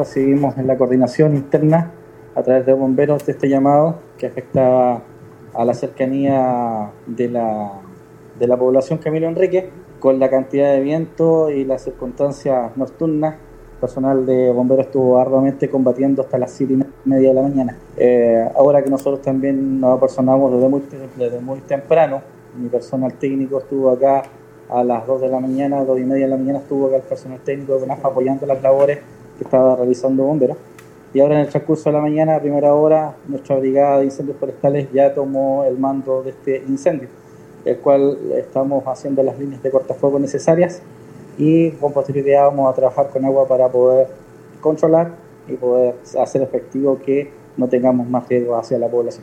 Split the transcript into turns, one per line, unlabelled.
recibimos en la coordinación interna a través de bomberos de este llamado que afectaba a la cercanía de la, de la población Camilo Enrique, con la cantidad de viento y las circunstancias nocturnas. Personal de bomberos estuvo arduamente combatiendo hasta las 7 y media de la mañana. Eh, ahora que nosotros también nos apersonamos desde muy, desde muy temprano, mi personal técnico estuvo acá a las 2 de la mañana, 2 y media de la mañana estuvo acá el personal técnico de apoyando las labores estaba realizando bomberos. Y ahora en el transcurso de la mañana, primera hora, nuestra brigada de incendios forestales ya tomó el mando de este incendio, el cual estamos haciendo las líneas de cortafuego necesarias y con posterioridad vamos a trabajar con agua para poder controlar y poder hacer efectivo que no tengamos más riesgo hacia la población.